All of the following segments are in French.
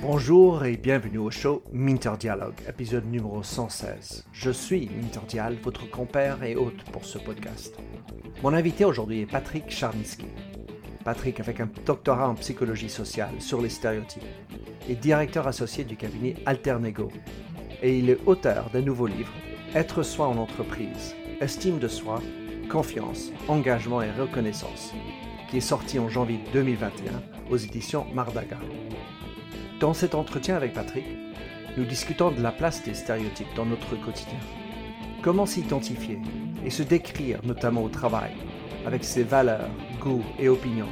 Bonjour et bienvenue au show Minter Dialogue, épisode numéro 116. Je suis Minter Dial, votre compère et hôte pour ce podcast. Mon invité aujourd'hui est Patrick Charnitsky. Patrick avec un doctorat en psychologie sociale sur les stéréotypes est directeur associé du cabinet Alternego et il est auteur d'un nouveau livre, Être soi en entreprise, estime de soi, confiance, engagement et reconnaissance, qui est sorti en janvier 2021 aux éditions Mardaga. Dans cet entretien avec Patrick, nous discutons de la place des stéréotypes dans notre quotidien. Comment s'identifier et se décrire notamment au travail avec ses valeurs, goûts et opinions?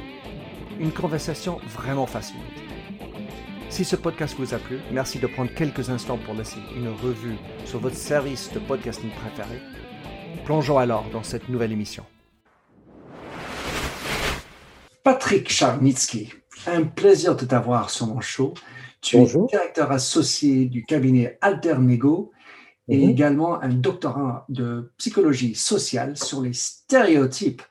Une conversation vraiment fascinante. Si ce podcast vous a plu, merci de prendre quelques instants pour laisser une revue sur votre service de podcasting préféré. Plongeons alors dans cette nouvelle émission. Patrick Charnitsky, un plaisir de t'avoir sur mon show. Tu es directeur associé du cabinet Alternego et mhm. également un doctorat de psychologie sociale sur les stéréotypes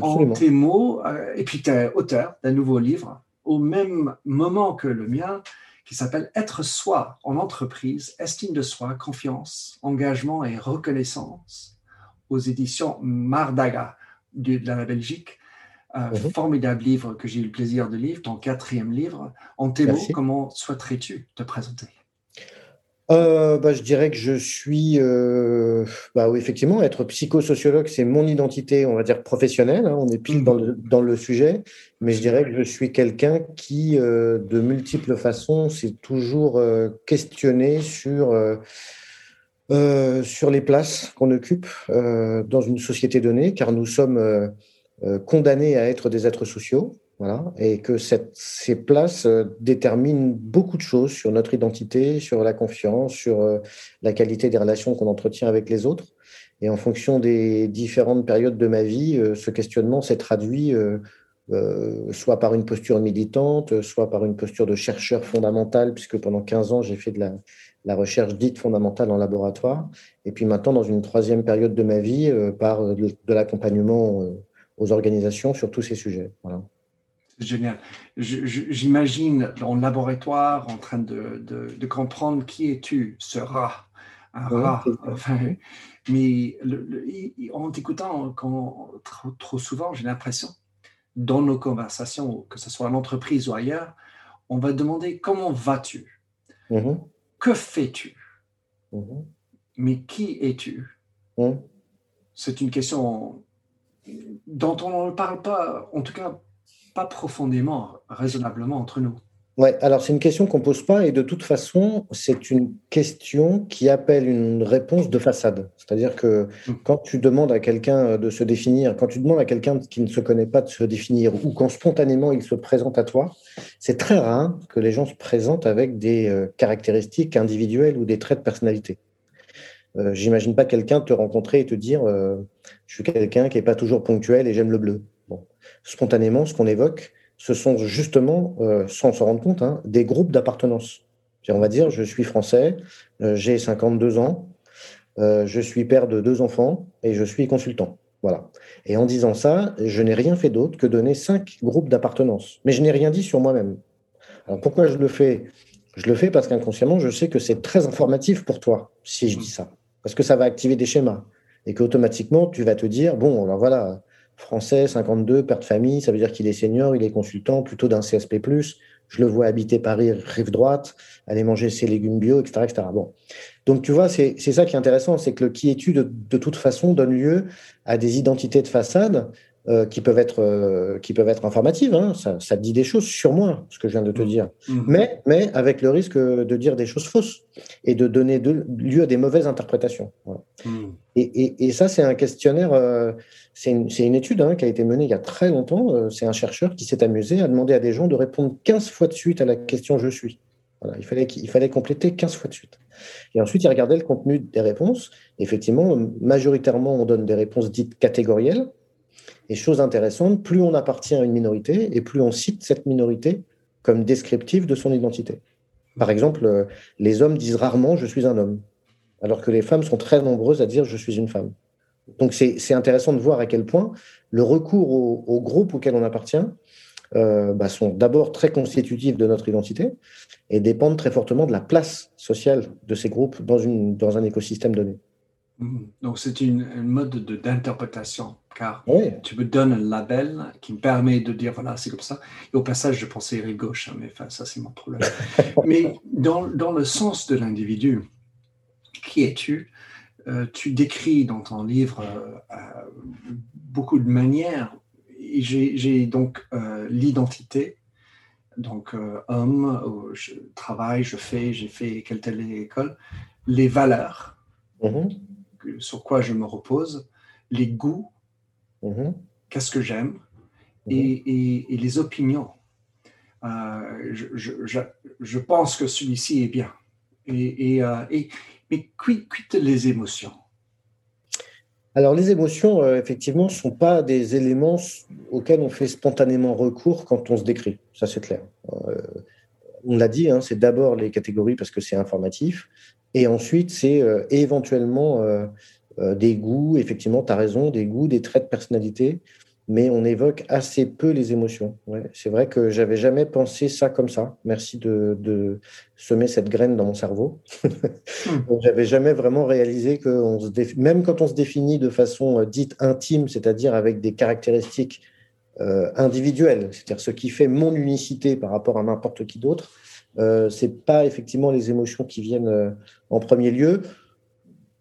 en tes mots. Euh, et puis tu es auteur d'un nouveau livre au même moment que le mien qui s'appelle Être soi en entreprise, estime de soi, confiance, engagement et reconnaissance aux éditions Mardaga de la Belgique. Un mhm. formidable livre que j'ai eu le plaisir de lire, ton quatrième livre. En tes mots, comment souhaiterais-tu te présenter? Euh, bah, je dirais que je suis, euh, bah oui, effectivement, être psychosociologue, c'est mon identité, on va dire professionnelle. Hein, on est pile dans le, dans le, sujet, mais je dirais que je suis quelqu'un qui, euh, de multiples façons, s'est toujours questionné sur sur les places qu'on occupe dans une société donnée, car nous sommes condamnés à être des êtres sociaux. Voilà, et que ces places euh, déterminent beaucoup de choses sur notre identité, sur la confiance, sur euh, la qualité des relations qu'on entretient avec les autres. Et en fonction des différentes périodes de ma vie, euh, ce questionnement s'est traduit soit par une posture militante, soit par une posture de chercheur fondamental, puisque pendant 15 ans, j'ai fait de la, recherche dite fondamentale en laboratoire. Et puis maintenant, dans une troisième période de ma vie, par de l'accompagnement aux organisations sur tous ces sujets. Voilà. Génial. J'imagine en laboratoire en train de, de, comprendre qui es-tu, ce rat, un rat. mais en t'écoutant trop, trop, souvent, j'ai l'impression, dans nos conversations, que ce soit en entreprise ou ailleurs, on va demander comment vas-tu? Mm-hmm. Que fais-tu? Mm-hmm. Mais qui es-tu? Mm. C'est une question dont on ne parle pas, en tout cas pas profondément, raisonnablement entre nous Ouais, alors c'est une question qu'on pose pas et de toute façon, c'est une question qui appelle une réponse de façade. C'est-à-dire que mm. quand tu demandes à quelqu'un de se définir, quand tu demandes à quelqu'un qui ne se connaît pas de se définir ou quand spontanément il se présente à toi, c'est très rare que les gens se présentent avec des euh, caractéristiques individuelles ou des traits de personnalité. Euh, J'imagine pas quelqu'un te rencontrer et te dire euh, je suis quelqu'un qui est pas toujours ponctuel et j'aime le bleu spontanément, ce qu'on évoque, ce sont justement, euh, sans s'en rendre compte, hein, des groupes d'appartenance. On va dire, je suis français, j'ai 52 ans, je suis père de deux enfants et je suis consultant. Voilà. Et en disant ça, je n'ai rien fait d'autre que donner cinq groupes d'appartenance. Mais je n'ai rien dit sur moi-même. Alors pourquoi je le fais? Je le fais parce qu'inconsciemment, je sais que c'est très informatif pour toi si je dis ça. Parce que ça va activer des schémas. Et qu'automatiquement, tu vas te dire, bon, alors voilà, français, 52, père de famille, ça veut dire qu'il est senior, il est consultant, plutôt d'un CSP+. Je le vois habiter Paris, rive droite, aller manger ses légumes bio, etc. etc. Bon. Donc, tu vois, c'est ça qui est intéressant, c'est que le qui es-tu, de, de, toute façon, donne lieu à des identités de façade euh, qui, peuvent être, euh, qui peuvent être informatives. Hein. Ça, ça, dit des choses sur moi, ce que je viens de te mmh. dire. Mmh. Mais, mais avec le risque de dire des choses fausses et de donner de, lieu à des mauvaises interprétations. Mmh. Et, et, et, ça, c'est un questionnaire, euh, c'est une, une, étude hein, qui a été menée il y a très longtemps. c'est un chercheur qui s'est amusé à demander à des gens de répondre 15 fois de suite à la question je suis. Voilà, il, fallait, il fallait compléter 15 fois de suite. Et ensuite, il regardait le contenu des réponses. Effectivement, majoritairement, on donne des réponses dites catégorielles, et chose intéressante, plus on appartient à une minorité et plus on cite cette minorité comme descriptive de son identité. Par exemple, euh, les hommes disent rarement je suis un homme, alors que les femmes sont très nombreuses à dire je suis une femme. Donc c'est intéressant de voir à quel point le recours au, groupe auquel on appartient euh, bah, sont d'abord très constitutifs de notre identité et dépendent très fortement de la place sociale de ces groupes dans, une, dans un écosystème donné. Mmh. Donc c'est une, mode d'interprétation, car tu me donnes un label qui me permet de dire voilà, c'est comme ça. Et au passage, je pensais rive gauche, hein, mais enfin, ça c'est mon problème. mais dans, dans, le sens de l'individu, qui es-tu? Euh, Tu décris dans ton livre euh, euh, beaucoup de manières. J'ai donc l'identité, donc homme, je travaille, je fais, j'ai fait quelle telle école, les valeurs. Mmh sur quoi je me repose, les goûts, mhm. qu'est-ce que j'aime, mhm. et, les opinions. Euh, je, pense que celui-ci est bien. Et, euh, mais quitte les émotions. Alors les émotions, euh, effectivement, ne sont pas des éléments auxquels on fait spontanément recours quand on se décrit. Ça, c'est clair. on l'a dit, hein, c'est d'abord les catégories parce que c'est informatif. Et ensuite, c'est euh, éventuellement euh, euh, des goûts, effectivement, tu as raison, des goûts, des traits de personnalité, mais on évoque assez peu les émotions. c'est vrai que j'avais jamais pensé ça comme ça. Merci de, semer cette graine dans mon cerveau. Hmm. j'avais jamais vraiment réalisé que on se même quand on se définit de façon dite intime, c'est-à-dire avec des caractéristiques individuelles, c'est-à-dire ce qui fait mon unicité par rapport à n'importe qui d'autre, euh, c'est pas effectivement les émotions qui viennent euh, en premier lieu,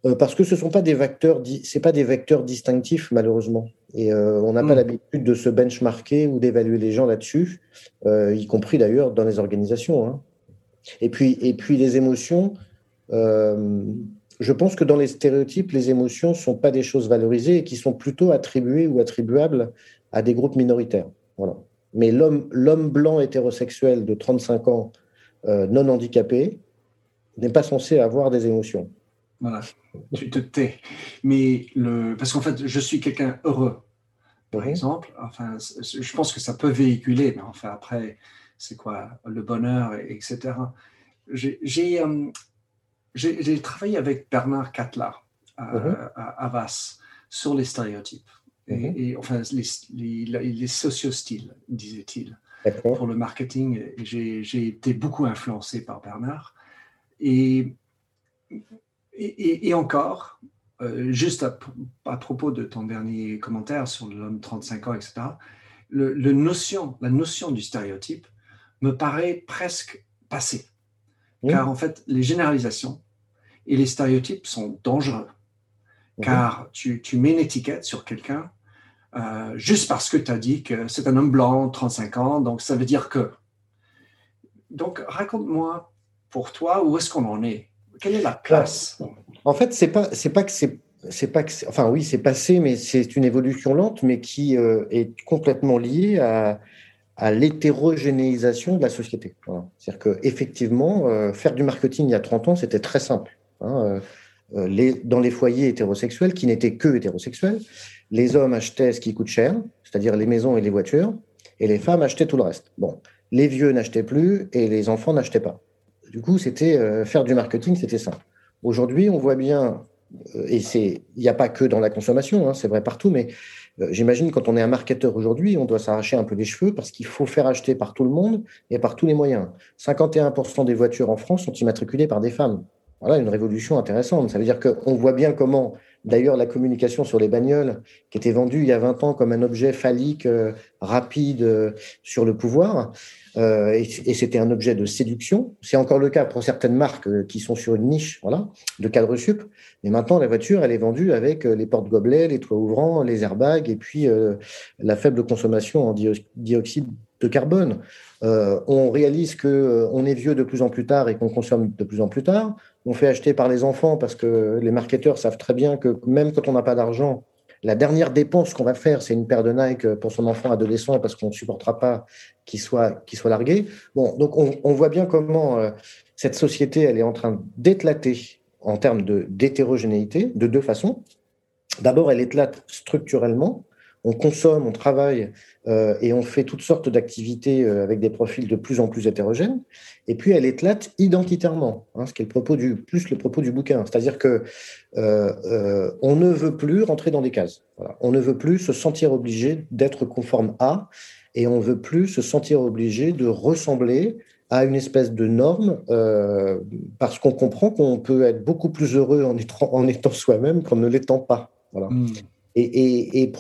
euh, parce que ce sont pas des vecteurs, c'est pas des vecteurs distinctifs malheureusement. Et on n'a pas hmm. l'habitude de se benchmarker ou d'évaluer les gens là-dessus, y compris d'ailleurs dans les organisations. Hein. Et puis, et puis les émotions. je pense que dans les stéréotypes, les émotions sont pas des choses valorisées et qui sont plutôt attribuées ou attribuables à des groupes minoritaires. Voilà. Mais l'homme blanc hétérosexuel de 35 ans non handicapé n'est pas censé avoir des émotions. Voilà, tu te tais. Mais le... parce qu'en fait, je suis quelqu'un heureux, par exemple. Enfin, je pense que ça peut véhiculer, mais enfin, après, c'est quoi le bonheur, etc. Euh, j'ai travaillé avec Bernard Catla à. Avas sur les stéréotypes. Et, mhm. enfin, les, les, les sociostyles, disait-il pour le marketing. J'ai été beaucoup influencé par Bernard. Et, et, encore, euh, juste à, propos de ton dernier commentaire sur l'homme 35 ans, etc., le, notion, la notion du stéréotype me paraît presque passée. Car en fait, les généralisations et les stéréotypes sont dangereux. Car tu, tu mets une étiquette sur quelqu'un euh, juste parce que tu as dit que c'est un homme blanc, 35 ans, donc ça veut dire que. Donc, raconte-moi pour toi où est-ce qu'on en est? Quelle est la place? En fait, c'est pas c'est pas que c'est c'est pas que enfin oui c'est passé mais c'est une évolution lente mais qui euh, est complètement liée à, l'hétérogénéisation de la société. C'est-à-dire que effectivement euh, faire du marketing il y a 30 ans c'était très simple. Hein, les, dans les foyers hétérosexuels qui n'étaient que hétérosexuels, les hommes achetaient ce qui coûte cher, c'est-à-dire les maisons et les voitures, et les femmes achetaient tout le reste. Bon, les vieux n'achetaient plus et les enfants n'achetaient pas. Du coup, c'était euh, faire du marketing, c'était ça. Aujourd'hui, on voit bien, euh, et c'est, il n'y a pas que dans la consommation, hein, c'est vrai partout, mais euh, j'imagine quand on est un marketeur aujourd'hui, on doit s'arracher un peu les cheveux parce qu'il faut faire acheter par tout le monde et par tous les moyens. 51% des voitures en France sont immatriculées par des femmes. Voilà une révolution intéressante. Ça veut dire qu'on voit bien comment D'ailleurs, la communication sur les bagnoles, qui était vendue il y a 20 ans comme un objet phallique euh, rapide euh, sur le pouvoir, euh, et, c'était un objet de séduction. C'est encore le cas pour certaines marques qui sont sur une niche voilà, de cadre sup. Mais maintenant, la voiture, elle est vendue avec les portes-gobelets, les toits ouvrants, les airbags, et puis la faible consommation en dioxyde de carbone. On réalise que on est vieux de plus en plus tard et qu'on consomme de plus en plus tard on fait acheter par les enfants parce que les marketeurs savent très bien que même quand on n'a pas d'argent, la dernière dépense qu'on va faire, c'est une paire de Nike pour son enfant adolescent parce qu'on ne supportera pas qu'il soit, soit largué. Bon, donc on, voit bien comment euh, cette société, elle est en train d'éclater en termes d'hétérogénéité de deux façons. D'abord, elle éclate structurellement. On consomme, on travaille euh, et on fait toutes sortes d'activités euh, avec des profils de plus en plus hétérogènes. Et puis elle éclate identitairement, hein, ce qui est le propos du, plus le propos du bouquin. C'est-à-dire que euh, on ne veut plus rentrer dans des cases. On ne veut plus se sentir obligé d'être conforme à, et on ne veut plus se sentir obligé de ressembler à une espèce de norme, parce qu'on comprend qu'on peut être beaucoup plus heureux en étant, en étant soi-même qu'en ne l'étant pas. Voilà. Hmm. Et,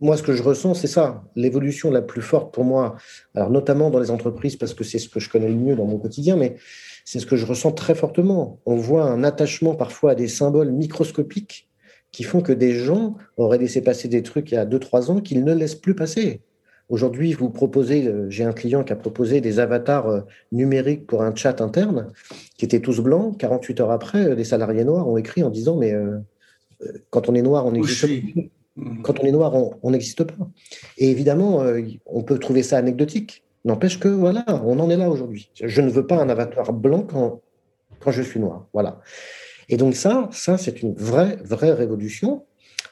moi, ce que je ressens, c'est ça, l'évolution la plus forte pour moi, alors notamment dans les entreprises, parce que c'est ce que je connais le mieux dans mon quotidien, mais c'est ce que je ressens très fortement. On voit un attachement parfois à des symboles microscopiques qui font que des gens auraient laissé passer des trucs il y a 2-3 ans qu'ils ne laissent plus passer. Aujourd'hui, vous proposez, euh, j'ai un client qui a proposé des avatars euh, numériques pour un chat interne qui étaient tous blancs. 48 heures après, des salariés noirs ont écrit en disant Mais euh, quand on est noir, on n'existe pas. Quand on est noir, on n'existe pas. Et évidemment, euh, on peut trouver ça anecdotique. N'empêche que, voilà, on en est là aujourd'hui. Je ne veux pas un avatar blanc quand, quand je suis noir. Voilà. Et donc ça, ça c'est une vraie, vraie révolution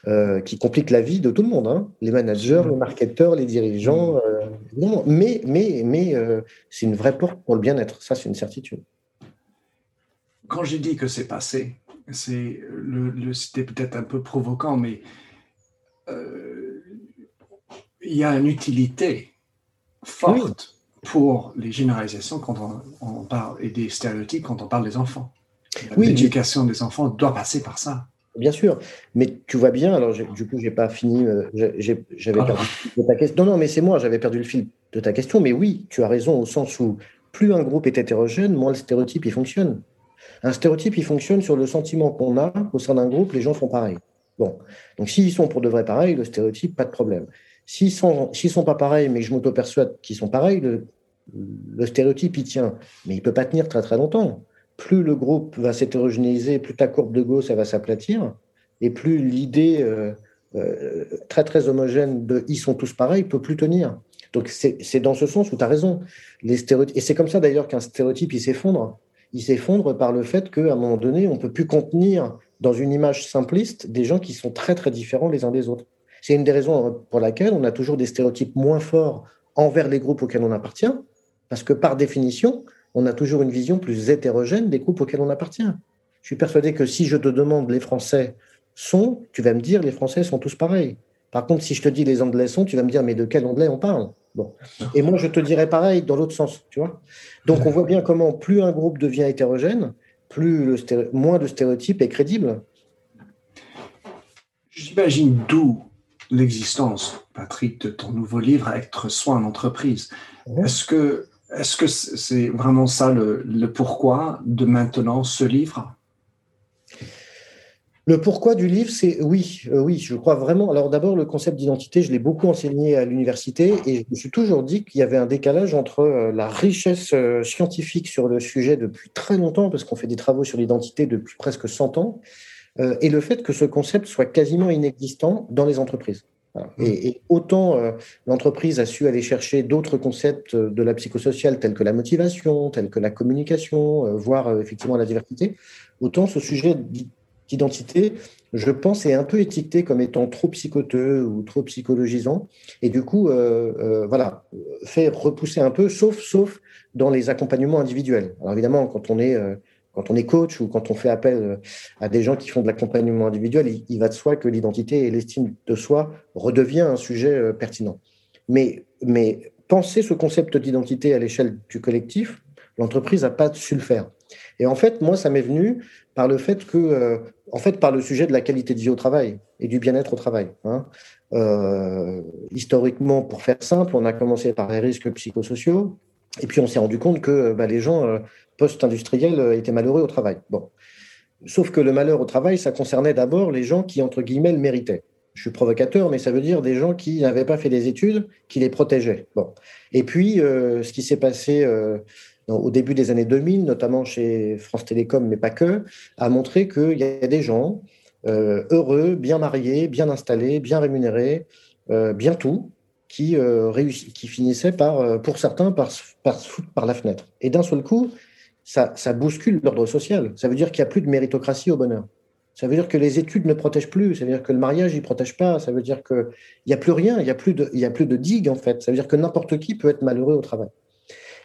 euh, qui complique la vie de tout le monde. Hein. Les managers, les marketeurs, les dirigeants. Euh, mais mais, mais c'est une vraie porte pour le bien-être. Ça, c'est une certitude. Quand j'ai dit que c'est passé, c'est le, c'était peut-être un peu provoquant, mais euh, il y a une utilité forte pour les généralisations quand on, parle et des stéréotypes quand on parle des enfants. L'éducation des enfants doit passer par ça. Bien sûr, mais tu vois bien, alors du coup, j'ai pas fini, euh, j'avais perdu le fil de ta question. Non, non, mais c'est moi, j'avais perdu le fil de ta question, mais oui, tu as raison au sens où plus un groupe est hétérogène, moins le stéréotype il fonctionne. Un stéréotype, il fonctionne sur le sentiment qu'on a au sein d'un groupe, les gens sont pareils. Bon, donc s'ils sont pour de vrai pareils, le stéréotype, pas de problème. S'ils sont, s'ils sont pas pareils, mais je m'auto-persuade qu'ils sont pareils, le, stéréotype, il tient. Mais il peut pas tenir très très longtemps. Plus le groupe va s'hétérogénéiser, plus ta courbe de Gauss, ça va s'aplatir, et plus l'idée euh, euh, très très homogène de ils sont tous pareils peut plus tenir. Donc c'est dans ce sens où tu as raison. Les stéréotypes, et c'est comme ça d'ailleurs qu'un stéréotype, il s'effondre il s'effondre par le fait qu'à un moment donné, on ne peut plus contenir dans une image simpliste des gens qui sont très très différents les uns des autres. C'est une des raisons pour laquelle on a toujours des stéréotypes moins forts envers les groupes auxquels on appartient, parce que par définition, on a toujours une vision plus hétérogène des groupes auxquels on appartient. Je suis persuadé que si je te demande les Français sont, tu vas me dire les Français sont tous pareils. Par contre, si je te dis les Anglais sont, tu vas me dire mais de quel Anglais on parle? Bon. Et moi, je te dirais pareil dans l'autre sens, tu vois. Donc, on voit bien comment plus un groupe devient hétérogène, plus le moins de stéréotypes est crédible. J'imagine d'où l'existence, Patrick, de ton nouveau livre Être soi en entreprise. Est-ce que est-ce que c'est vraiment ça le pourquoi de maintenant ce livre? Le pourquoi du livre, c'est oui, euh, oui, je crois vraiment. Alors d'abord, le concept d'identité, je l'ai beaucoup enseigné à l'université et je me suis toujours dit qu'il y avait un décalage entre euh, la richesse euh, scientifique sur le sujet depuis très longtemps, parce qu'on fait des travaux sur l'identité depuis presque 100 ans, et le fait que ce concept soit quasiment inexistant dans les entreprises. Mmh. Et, autant l'entreprise a su aller chercher d'autres concepts de la psychosociale tels que la motivation, tels que la communication, voire effectivement la diversité, autant ce sujet d'identité, je pense, est un peu étiqueté comme étant trop psychoteux ou trop psychologisant. Et du coup, euh, euh, voilà, fait repousser un peu, sauf, sauf dans les accompagnements individuels. Alors évidemment, quand on est, euh, quand on est coach ou quand on fait appel à des gens qui font de l'accompagnement individuel, il, va de soi que l'identité et l'estime de soi redevient un sujet pertinent. Mais, mais penser ce concept d'identité à l'échelle du collectif, l'entreprise n'a pas su le faire. Et en fait, moi, ça m'est venu par le fait que, euh, en fait, par le sujet de la qualité de vie au travail et du bien-être au travail. Hein. Euh, historiquement, pour faire simple, on a commencé par les risques psychosociaux, et puis on s'est rendu compte que bah, les gens euh, post-industriels étaient malheureux au travail. Bon. Sauf que le malheur au travail, ça concernait d'abord les gens qui, entre guillemets, le méritaient. Je suis provocateur, mais ça veut dire des gens qui n'avaient pas fait des études, qui les protégeaient. Bon. Et puis, ce qui s'est passé au début des années 2000, notamment chez France Télécom, mais pas que, a montré qu'il y a des gens euh, heureux, bien mariés, bien installés, bien rémunérés, euh, bien tout, qui, euh, qui finissaient par, pour certains par, par se foutre par la fenêtre. Et d'un seul coup, ça, ça bouscule l'ordre social. Ça veut dire qu'il n'y a plus de méritocratie au bonheur. Ça veut dire que les études ne protègent plus. Ça veut dire que le mariage, il protège pas. Ça veut dire qu'il n'y a plus rien. Il n'y a, a plus de digue, en fait. Ça veut dire que n'importe qui peut être malheureux au travail.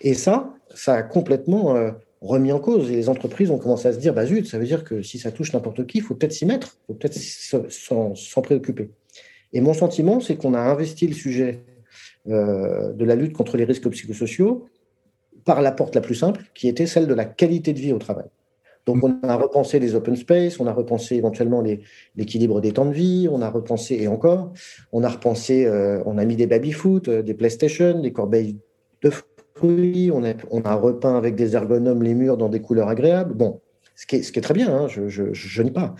Et ça, ça a complètement euh, remis en cause. Et les entreprises ont commencé à se dire, bah zut, ça veut dire que si ça touche n'importe qui, il faut peut-être s'y mettre. Il faut peut-être s'en préoccuper. Et mon sentiment, c'est qu'on a investi le sujet euh, de la lutte contre les risques psychosociaux par la porte la plus simple, qui était celle de la qualité de vie au travail. Donc, on a repensé les open space, on a repensé éventuellement l'équilibre des temps de vie, on a repensé, et encore, on a repensé, euh, on a mis des baby-foot, des PlayStation, des corbeilles de on a, on a repeint avec des ergonomes les murs dans des couleurs agréables. Bon, ce qui est, ce qui est très bien, hein, je, je, je, nie pas.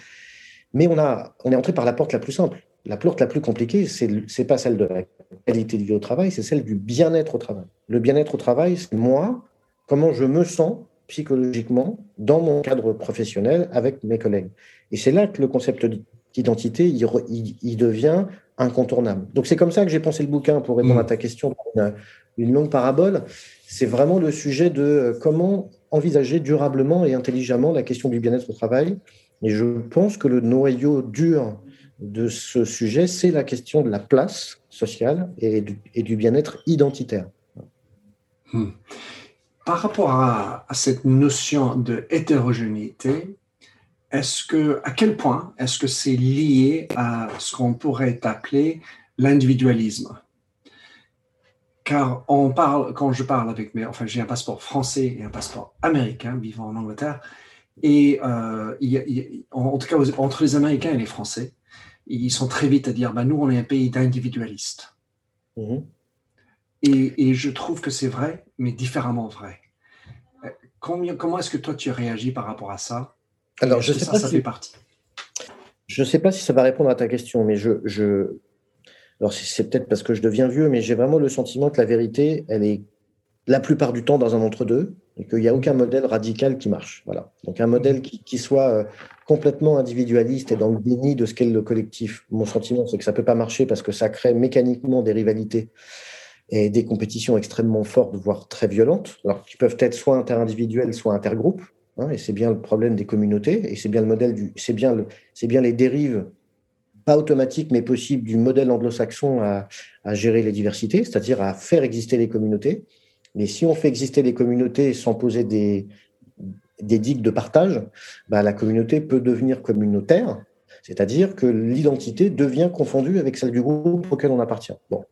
Mais on, a, on est entré par la porte la plus simple. La porte la plus compliquée, ce n'est pas celle de la qualité de vie au travail, c'est celle du bien-être au travail. Le bien-être au travail, c'est moi, comment je me sens psychologiquement dans mon cadre professionnel avec mes collègues. Et c'est là que le concept d'identité, il, devient incontournable. Donc c'est comme ça que j'ai pensé le bouquin pour répondre à ta question, une, une longue parabole. C'est vraiment le sujet de euh, comment envisager durablement et intelligemment la question du bien-être au travail. Et je pense que le noyau dur de ce sujet, c'est la question de la place sociale et du, bien-être identitaire. Hmm. Par rapport à, cette notion de hétérogénéité, est-ce que, à quel point est-ce que c'est lié à ce qu'on pourrait appeler l'individualisme? Car on parle, quand je parle avec mes, enfin j'ai un passeport français et un passeport américain vivant en Angleterre, et euh, en tout cas entre les Américains et les Français, ils sont très vite à dire bah, nous, on est un pays d'individualistes. Mhm. Et, je trouve que c'est vrai, mais différemment vrai. Comment, comment est-ce que toi, tu réagis par rapport à ça? Alors, je sais ça, pas ça si... fait partie? Je ne sais pas si ça va répondre à ta question, mais je, je... alors c'est peut-être parce que je deviens vieux, mais j'ai vraiment le sentiment que la vérité, elle est la plupart du temps dans un entre-deux et qu'il n'y a aucun modèle radical qui marche. Voilà. Donc un modèle qui, soit euh, complètement individualiste et dans le déni de ce qu'est le collectif. Mon sentiment, c'est que ça ne peut pas marcher parce que ça crée mécaniquement des rivalités et des compétitions extrêmement fortes, voire très violentes, alors qui peuvent être soit interindividuelles, soit intergroupes. Hein, et c'est bien le problème des communautés, et c'est bien le modèle du, c'est bien le, c'est bien les dérives pas automatiques mais possibles du modèle anglo-saxon à, gérer les diversités, c'est-à-dire à faire exister les communautés. Mais si on fait exister les communautés sans poser des, des digues de partage, bah, la communauté peut devenir communautaire, c'est-à-dire que l'identité devient confondue avec celle du groupe auquel on appartient. Bon.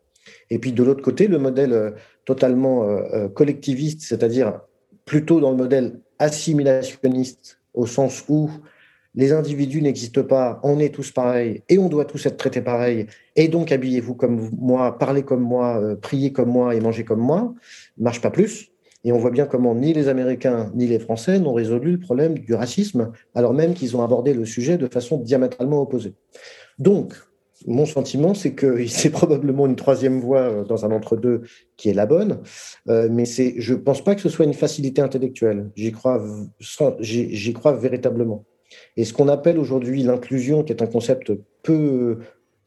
Et puis de l'autre côté, le modèle euh, totalement euh, euh, collectiviste, c'est-à-dire plutôt dans le modèle assimilationniste, au sens où les individus n'existent pas, on est tous pareils et on doit tous être traités pareil, et donc habillez-vous comme moi, parlez comme moi, priez comme moi et mangez comme moi, marche pas plus. Et on voit bien comment ni les Américains ni les Français n'ont résolu le problème du racisme, alors même qu'ils ont abordé le sujet de façon diamétralement opposée. Donc, mon sentiment, c'est que c'est probablement une troisième voie euh, dans un entre-deux qui est la bonne, euh, mais je ne pense pas que ce soit une facilité intellectuelle. J'y crois, j'y crois véritablement. Et ce qu'on appelle aujourd'hui l'inclusion, qui est un concept peu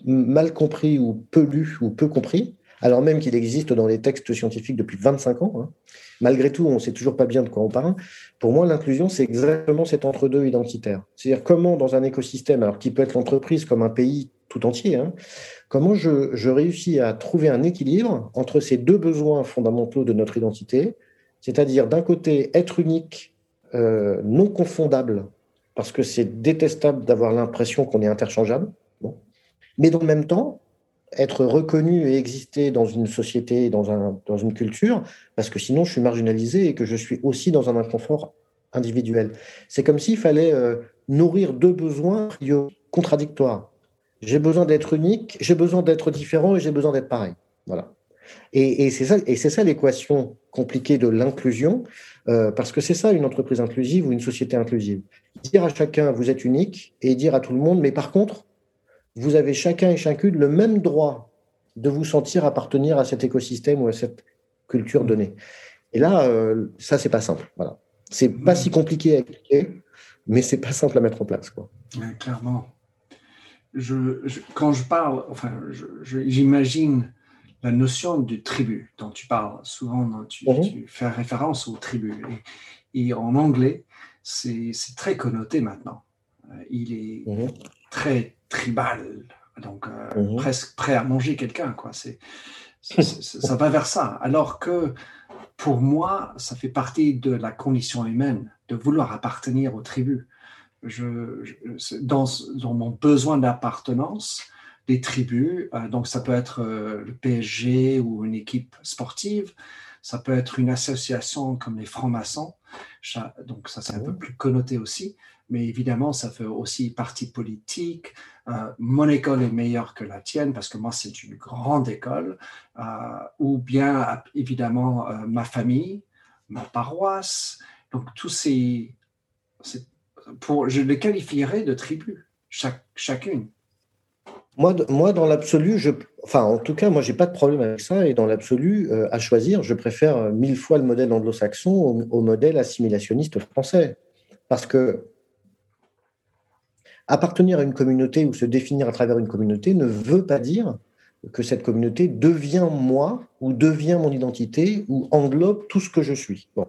mal compris ou peu lu ou peu compris, alors même qu'il existe dans les textes scientifiques depuis 25 ans. Hein. Malgré tout, on ne sait toujours pas bien de quoi on parle. Pour moi, l'inclusion, c'est exactement cet entre-deux identitaire. C'est-à-dire comment, dans un écosystème, alors qui peut être l'entreprise comme un pays tout entier, hein, comment je, réussis à trouver un équilibre entre ces deux besoins fondamentaux de notre identité, c'est-à-dire d'un côté être unique, euh, non confondable, parce que c'est détestable d'avoir l'impression qu'on est interchangeable, mais dans le même temps, être reconnu et exister dans une société, dans, un, dans une culture, parce que sinon je suis marginalisé et que je suis aussi dans un inconfort individuel. C'est comme s'il fallait euh, nourrir deux besoins contradictoires. J'ai besoin d'être unique, j'ai besoin d'être différent et j'ai besoin d'être pareil. Voilà. Et c'est ça, et c'est ça l'équation compliquée de l'inclusion, euh, parce que c'est ça une entreprise inclusive ou une société inclusive. Dire à chacun vous êtes unique et dire à tout le monde, mais par contre, vous avez chacun et chacune le même droit de vous sentir appartenir à cet écosystème ou à cette culture donnée. Et là, euh, ça, c'est pas simple. Voilà. C'est pas si compliqué à expliquer, mais c'est pas simple à mettre en place. Quoi. clairement. Je, quand je parle, enfin, j'imagine la notion de tribu dont tu parles. Souvent, tu, mhm. tu fais référence aux tribus. Et, et en anglais, c'est très connoté maintenant. il est mhm. très tribal, donc mhm. presque prêt à manger quelqu'un. Quoi. C'est, ça va vers ça. Alors que pour moi, ça fait partie de la condition humaine de vouloir appartenir aux tribus. Je, dans, dans, mon besoin d'appartenance, des tribus, euh, donc ça peut être euh, le PSG ou une équipe sportive, ça peut être une association comme les francs-maçons, donc ça c'est un peu plus connoté aussi, mais évidemment ça fait aussi partie politique. Euh, mon école est meilleure que la tienne parce que moi c'est une grande école, ou bien évidemment ma famille, ma paroisse, donc tous ces, pour, je les qualifierais de tribus, chaque, chacune. Moi, moi dans l'absolu, je, enfin, en tout cas, moi, j'ai pas de problème avec ça. Et dans l'absolu, euh, à choisir, je préfère euh, mille fois le modèle anglo-saxon au, modèle assimilationniste français. Parce que appartenir à une communauté ou se définir à travers une communauté ne veut pas dire que cette communauté devient moi ou devient mon identité ou englobe tout ce que je suis. Bon.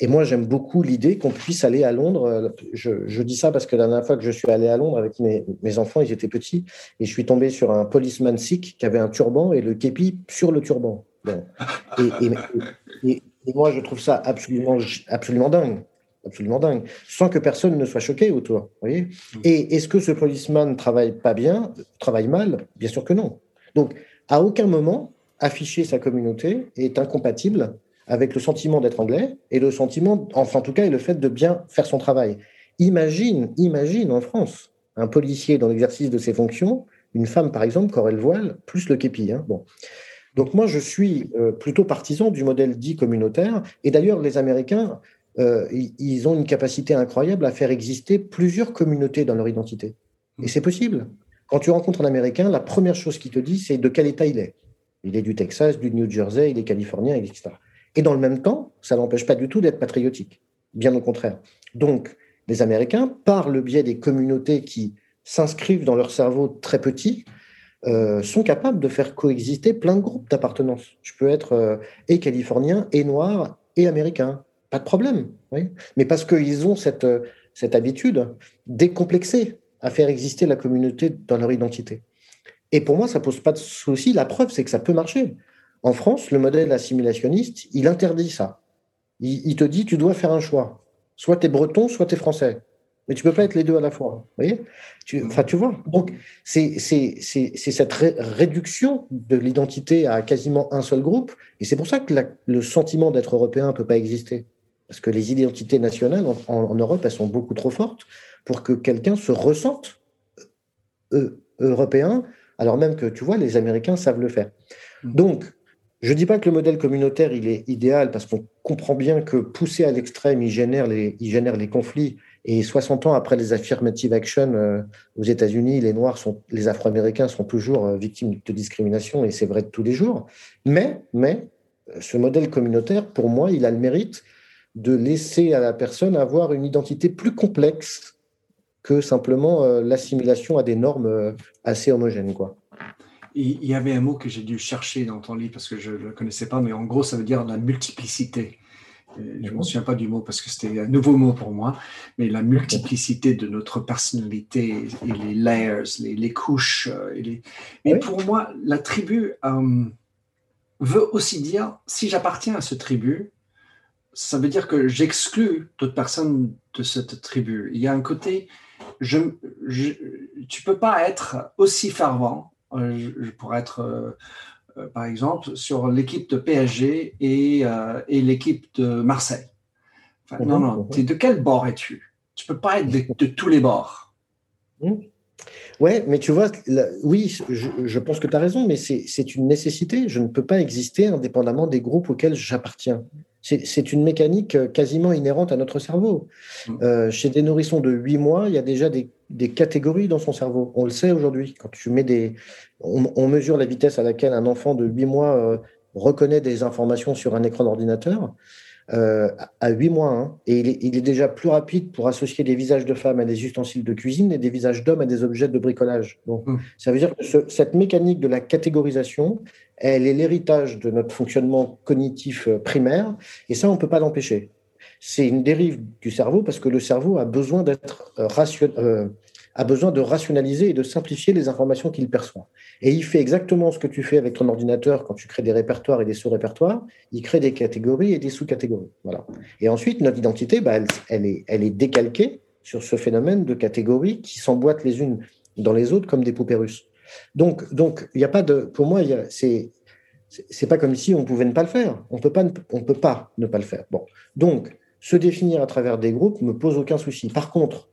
Et moi, j'aime beaucoup l'idée qu'on puisse aller à Londres. Je, dis ça parce que la dernière fois que je suis allé à Londres avec mes, enfants, ils étaient petits, et je suis tombé sur un policeman sikh qui avait un turban et le képi sur le turban. Et, moi, je trouve ça absolument, absolument dingue. Absolument dingue. Sans que personne ne soit choqué autour. Voyez et est-ce que ce policeman travaille pas bien, travaille mal? Bien sûr que non. Donc, à aucun moment, afficher sa communauté est incompatible avec le sentiment d'être anglais et le sentiment, enfin en tout cas, et le fait de bien faire son travail. Imagine, imagine en France un policier dans l'exercice de ses fonctions, une femme par exemple qui aurait le voile plus le képi. Hein. Bon. Donc moi je suis euh, plutôt partisan du modèle dit communautaire et d'ailleurs les Américains euh, ils ont une capacité incroyable à faire exister plusieurs communautés dans leur identité. Et c'est possible. Quand tu rencontres un Américain, la première chose qu'il te dit, c'est de quel État il est. Il est du Texas, du New Jersey, il est californien, etc. Et dans le même temps, ça n'empêche pas du tout d'être patriotique. Bien au contraire. Donc, les Américains, par le biais des communautés qui s'inscrivent dans leur cerveau très petit, euh, sont capables de faire coexister plein de groupes d'appartenance. Je peux être euh, et californien, et noir, et américain. Pas de problème. Mais parce qu'ils ont cette, euh, cette habitude décomplexée à faire exister la communauté dans leur identité. Et pour moi, ça pose pas de souci. La preuve, c'est que ça peut marcher. En France, le modèle assimilationniste, il interdit ça. Il, te dit, tu dois faire un choix. Soit tu es breton, soit tu es français. Mais tu peux pas être les deux à la fois. Vous voyez? Tu, Enfin, tu vois. Donc, c'est cette réduction de l'identité à quasiment un seul groupe. Et c'est pour ça que le sentiment d'être européen ne peut pas exister. Parce que les identités nationales en, Europe, elles sont beaucoup trop fortes pour que quelqu'un se ressente euh, européen, alors même que, tu vois, les Américains savent le faire. Mmh. Donc, je ne dis pas que le modèle communautaire, il est idéal parce qu'on comprend bien que poussé à l'extrême, il génère, les, il génère les conflits. Et 60 ans après les affirmative action euh, aux États-Unis, les Noirs, sont, les Afro-Américains sont toujours euh, victimes de discrimination et c'est vrai de tous les jours. Mais, mais euh, ce modèle communautaire, pour moi, il a le mérite de laisser à la personne avoir une identité plus complexe que simplement l'assimilation à des normes assez homogènes. Quoi il y avait un mot que j'ai dû chercher dans ton livre parce que je ne le connaissais pas, mais en gros, ça veut dire la multiplicité. Je ne m'en souviens pas du mot parce que c'était un nouveau mot pour moi, mais la multiplicité de notre personnalité et les layers, les, couches. Euh, et les... Mais pour moi, la tribu euh, veut aussi dire, si j'appartiens à ce tribu, ça veut dire que j'exclus d'autres personnes de cette tribu. Il y a un côté, je, je, tu peux pas être aussi fervent euh, je, pourrais être, euh, euh, par exemple, sur l'équipe de PSG et, et l'équipe de Marseille. non, non, es de quel bord es-tu? Tu peux pas être de, tous les bords. Mmh. Ouais, mais tu vois, oui, je, pense que tu as raison, mais c'est une nécessité. Je ne peux pas exister indépendamment des groupes auxquels j'appartiens. C'est une mécanique quasiment inhérente à notre cerveau. Mmh. chez des nourrissons de 8 mois, il y a déjà des des catégories dans son cerveau. On le sait aujourd'hui. Quand tu mets des, on, mesure la vitesse à laquelle un enfant de 8 mois euh, reconnaît des informations sur un écran d'ordinateur. Euh, à 8 mois, hein. et il est, déjà plus rapide pour associer des visages de femmes à des ustensiles de cuisine et des visages d'hommes à des objets de bricolage. Donc, mmh. ça veut dire que cette mécanique de la catégorisation, elle est l'héritage de notre fonctionnement cognitif euh, primaire, et ça, on ne peut pas l'empêcher. C'est une dérive du cerveau parce que le cerveau a besoin d'être euh, euh, a besoin de rationaliser et de simplifier les informations qu'il perçoit. Et il fait exactement ce que tu fais avec ton ordinateur quand tu crées des répertoires et des sous-répertoires. Il crée des catégories et des sous-catégories. Voilà. Et ensuite, notre identité, bah, elle, est, décalquée sur ce phénomène de catégories qui s'emboîtent les unes dans les autres comme des poupées russes. Donc, donc, il n'y a pas de, pour moi, c'est, c'est pas comme si on pouvait ne pas le faire. On peut pas, on peut pas ne pas le faire. Bon, donc, se définir à travers des groupes me pose aucun souci. Par contre,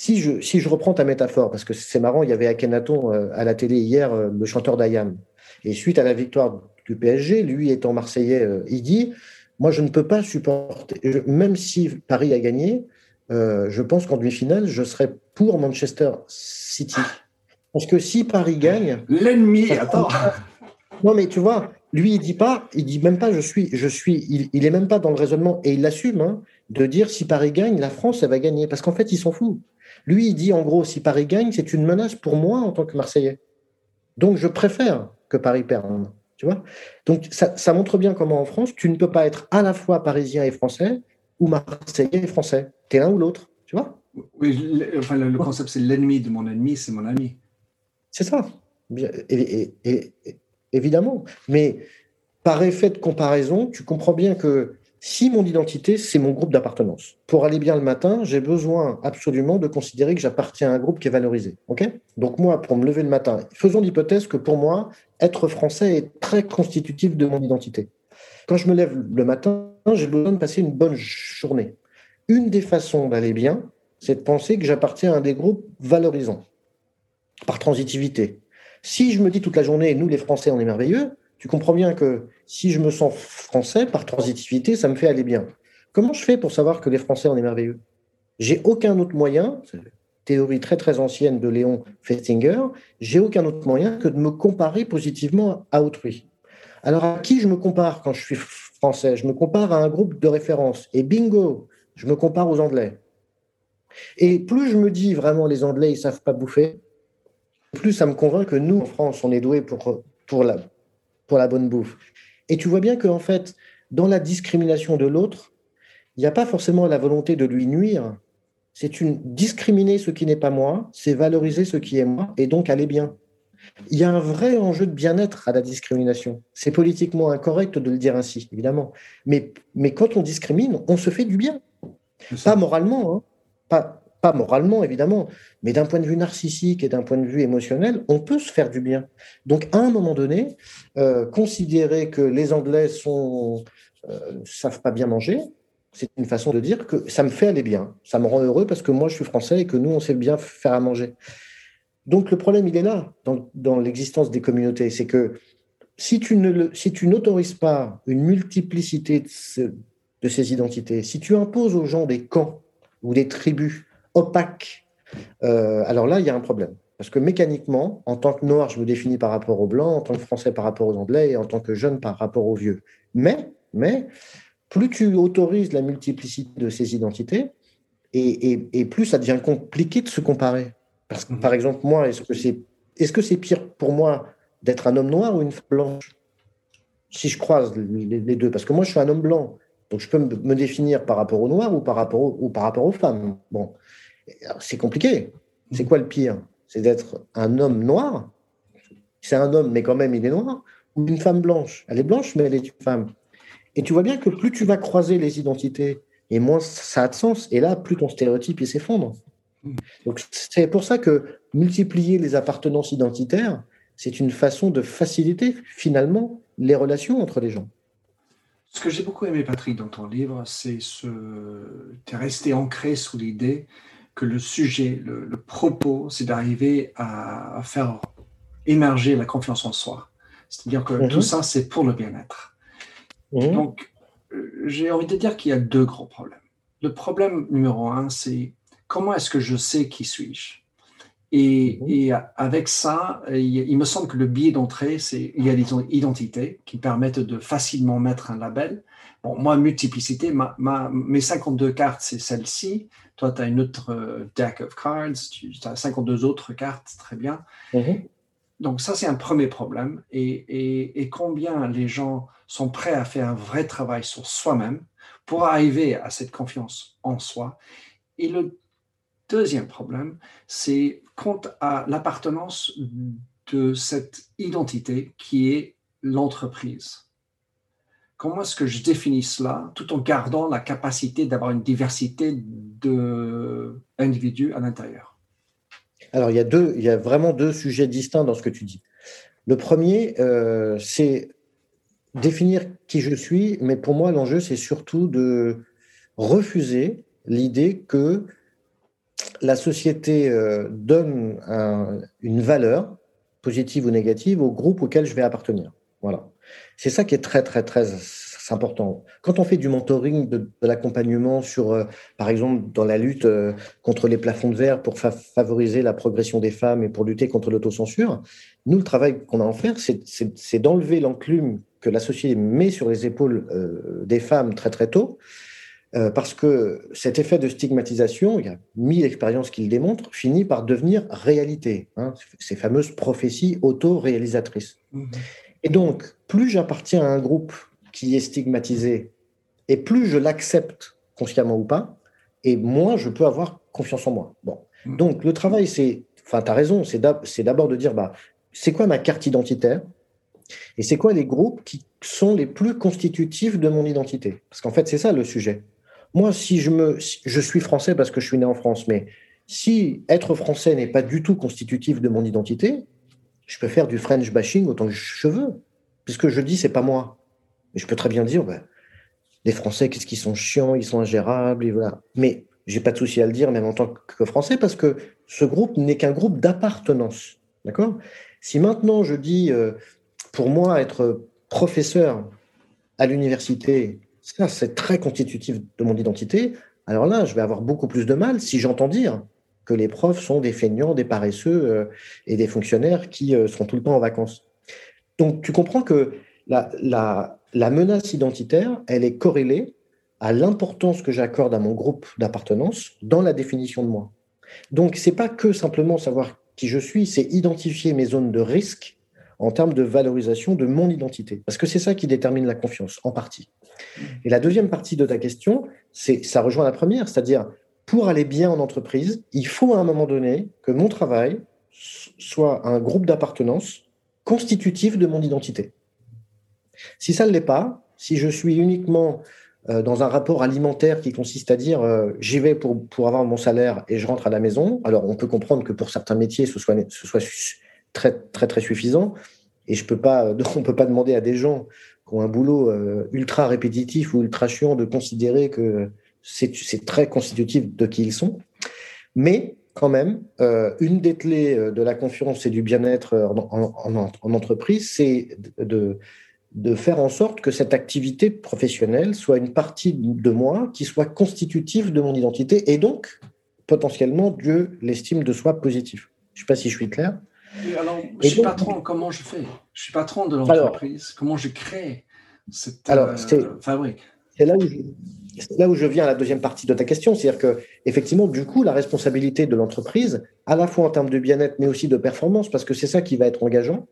si je, si je reprends ta métaphore, parce que c'est marrant, il y avait Akhenaton euh, à la télé hier, euh, le chanteur d'Ayam, et suite à la victoire du PSG, lui étant marseillais, euh, il dit Moi, je ne peux pas supporter, même si Paris a gagné, je pense qu'en demi-finale, je serais pour Manchester City. Parce que si Paris gagne. L'ennemi, attends. Non, mais tu vois, lui, il dit pas, il dit même pas, je suis, je suis, il, il est même pas dans le raisonnement, et il l'assume, hein, de dire si Paris gagne, la France, elle va gagner. Parce qu'en fait, il s'en fout. Lui, il dit en gros, si Paris gagne, c'est une menace pour moi en tant que Marseillais. Donc, je préfère que Paris perde. Tu vois Donc, ça, ça, montre bien comment en France, tu ne peux pas être à la fois parisien et français ou marseillais et français. Tu es l'un ou l'autre. Tu vois Oui, le, enfin, le, concept, c'est l'ennemi de mon ennemi, c'est mon ami. C'est ça. Et, et, évidemment. Mais par effet de comparaison, tu comprends bien que si mon identité, c'est mon groupe d'appartenance, pour aller bien le matin, j'ai besoin absolument de considérer que j'appartiens à un groupe qui est valorisé. ok? Donc moi, pour me lever le matin, faisons l'hypothèse que pour moi, être français est très constitutif de mon identité. Quand je me lève le matin, j'ai besoin de passer une bonne journée. Une des façons d'aller bien, c'est de penser que j'appartiens à un des groupes valorisants, par transitivité. Si je me dis toute la journée, nous les Français, on est merveilleux, tu comprends bien que si je me sens français, par transitivité, ça me fait aller bien. Comment je fais pour savoir que les Français, on est merveilleux? J'ai aucun autre moyen, théorie très très ancienne de Léon Festinger, j'ai aucun autre moyen que de me comparer positivement à autrui. Alors à qui je me compare quand je suis français? Je me compare à un groupe de référence. Et bingo, je me compare aux Anglais. Et plus je me dis vraiment les Anglais, ils savent pas bouffer, plus ça me convainc que nous, en France, on est doués pour, pour, la, pour la bonne bouffe. Et tu vois bien qu'en fait, dans la discrimination de l'autre, il n'y a pas forcément la volonté de lui nuire. C'est une discriminer ce qui n'est pas moi, c'est valoriser ce qui est moi, et donc aller bien. Il y a un vrai enjeu de bien-être à la discrimination. C'est politiquement incorrect de le dire ainsi, évidemment. Mais, mais quand on discrimine, on se fait du bien. Pas moralement, hein. pas, pas moralement, évidemment, mais d'un point de vue narcissique et d'un point de vue émotionnel, on peut se faire du bien. Donc, à un moment donné, euh, considérer que les Anglais sont euh, savent pas bien manger, c'est une façon de dire que ça me fait aller bien, ça me rend heureux parce que moi je suis français et que nous on sait bien faire à manger. Donc le problème il est là dans, l'existence des communautés, c'est que si tu ne si tu n'autorises pas une multiplicité de ces identités, si tu imposes aux gens des camps ou des tribus opaque, euh, alors là, il y a un problème. Parce que mécaniquement, en tant que noir, je me définis par rapport aux blancs, en tant que français par rapport aux anglais et en tant que jeune par rapport aux vieux. Mais, mais plus tu autorises la multiplicité de ces identités, et, plus ça devient compliqué de se comparer. Parce que, par exemple, moi, est-ce que c'est est -ce c'est pire pour moi d'être un homme noir ou une femme blanche? Si je croise les deux, parce que moi, je suis un homme blanc. Donc, je peux me définir par rapport aux noirs ou par rapport, aux femmes. Bon c'est compliqué. C'est quoi le pire? C'est d'être un homme noir? C'est un homme, mais quand même, il est noir. Ou une femme blanche? Elle est blanche, mais elle est une femme. Et tu vois bien que plus tu vas croiser les identités, et moins ça a de sens. Et là, plus ton stéréotype s'effondre. Donc c'est pour ça que multiplier les appartenances identitaires, c'est une façon de faciliter finalement les relations entre les gens. Ce que j'ai beaucoup aimé, Patrick, dans ton livre, c'est ce. Tu es resté ancré sous l'idée que le sujet, le, propos, c'est d'arriver à, faire émerger la confiance en soi. C'est-à-dire que tout mhm. ça, c'est pour le bien-être. Mhm. Donc, euh, j'ai envie de dire qu'il y a deux grands problèmes. Le problème numéro un, c'est comment est-ce que je sais qui suis-je? Et, mhm. et, avec ça, il, me semble que le biais d'entrée, c'est il y a des identités qui permettent de facilement mettre un label. Bon, moi, multiplicité, ma, ma, mes 52 cartes, c'est celle-ci. Toi, tu as une autre euh, deck of cards, tu as 52 autres cartes, très bien. Mhm. donc ça, c'est un premier problème. Et, combien les gens sont prêts à faire un vrai travail sur soi-même pour arriver à cette confiance en soi? Et le deuxième problème, c'est quant à l'appartenance de cette identité qui est l'entreprise. Comment est-ce que je définis cela? Tout en gardant la capacité d'avoir une diversité d'individus à l'intérieur alors, il y, a deux, il y a vraiment deux sujets distincts dans ce que tu dis. Le premier, euh, c'est définir qui je suis, mais pour moi, l'enjeu, c'est surtout de refuser l'idée que la société euh, donne une valeur, positive ou négative, au groupe auquel je vais appartenir. Voilà. C'est ça qui est très, très, très important. Quand on fait du mentoring, de, l'accompagnement sur, euh, par exemple, dans la lutte euh, contre les plafonds de verre pour favoriser la progression des femmes et pour lutter contre l'autocensure, nous, le travail qu'on a à en faire, c'est d'enlever l'enclume que la société met sur les épaules des femmes très très tôt, parce que cet effet de stigmatisation, il y a mille expériences qui le démontrent, finit par devenir réalité, hein, ces fameuses prophéties auto-réalisatrices. Mmh. Et donc, plus j'appartiens à un groupe qui est stigmatisé, et plus je l'accepte consciemment ou pas, et moins je peux avoir confiance en moi. Bon. Mm. Donc le travail, c'est, enfin, tu as raison, c'est d'abord de dire, bah, c'est quoi ma carte identitaire? Et c'est quoi les groupes qui sont les plus constitutifs de mon identité? Parce qu'en fait, c'est ça le sujet. Moi, si je, me, je suis français parce que je suis né en France, mais si être français n'est pas du tout constitutif de mon identité, je peux faire du French bashing autant que je veux, puisque je dis c'est pas moi. Mais je peux très bien dire, ben, les Français, qu'est-ce qu'ils sont chiants, ils sont ingérables, et voilà. Mais j'ai pas de souci à le dire, même en tant que Français, parce que ce groupe n'est qu'un groupe d'appartenance. D'accord? Si maintenant je dis, euh, pour moi, être professeur à l'université, ça, c'est très constitutif de mon identité, alors là, je vais avoir beaucoup plus de mal si j'entends dire que les profs sont des feignants, des paresseux euh, et des fonctionnaires qui euh, seront tout le temps en vacances. Donc, tu comprends que la, la, la menace identitaire, elle est corrélée à l'importance que j'accorde à mon groupe d'appartenance dans la définition de moi. Donc, c'est pas que simplement savoir qui je suis, c'est identifier mes zones de risque en termes de valorisation de mon identité. Parce que c'est ça qui détermine la confiance, en partie. Et la deuxième partie de ta question, c'est ça rejoint la première, c'est-à-dire pour aller bien en entreprise, il faut à un moment donné que mon travail soit un groupe d'appartenance constitutif de mon identité. Si ça ne l'est pas, si je suis uniquement euh, dans un rapport alimentaire qui consiste à dire euh, j'y vais pour, pour avoir mon salaire et je rentre à la maison, alors on peut comprendre que pour certains métiers, ce soit, ce soit très, très, très suffisant. Et je peux pas, on ne peut pas demander à des gens qui ont un boulot euh, ultra répétitif ou ultra chiant de considérer que c'est très constitutif de qui ils sont. Mais quand même, une des clés de la confiance et du bien-être en, en, entreprise, c'est de faire en sorte que cette activité professionnelle soit une partie de moi qui soit constitutive de mon identité et donc potentiellement Dieu l'estime de soi positif. Je ne sais pas si je suis clair. Alors, je suis patron, comment je fais Je suis patron de l'entreprise, comment je crée cette alors, euh, fabrique? C'est là, où je, là où je viens à la deuxième partie de ta question, c'est-à-dire que effectivement, du coup, la responsabilité de l'entreprise, à la fois en termes de bien-être, mais aussi de performance, parce que c'est ça qui va être engageant,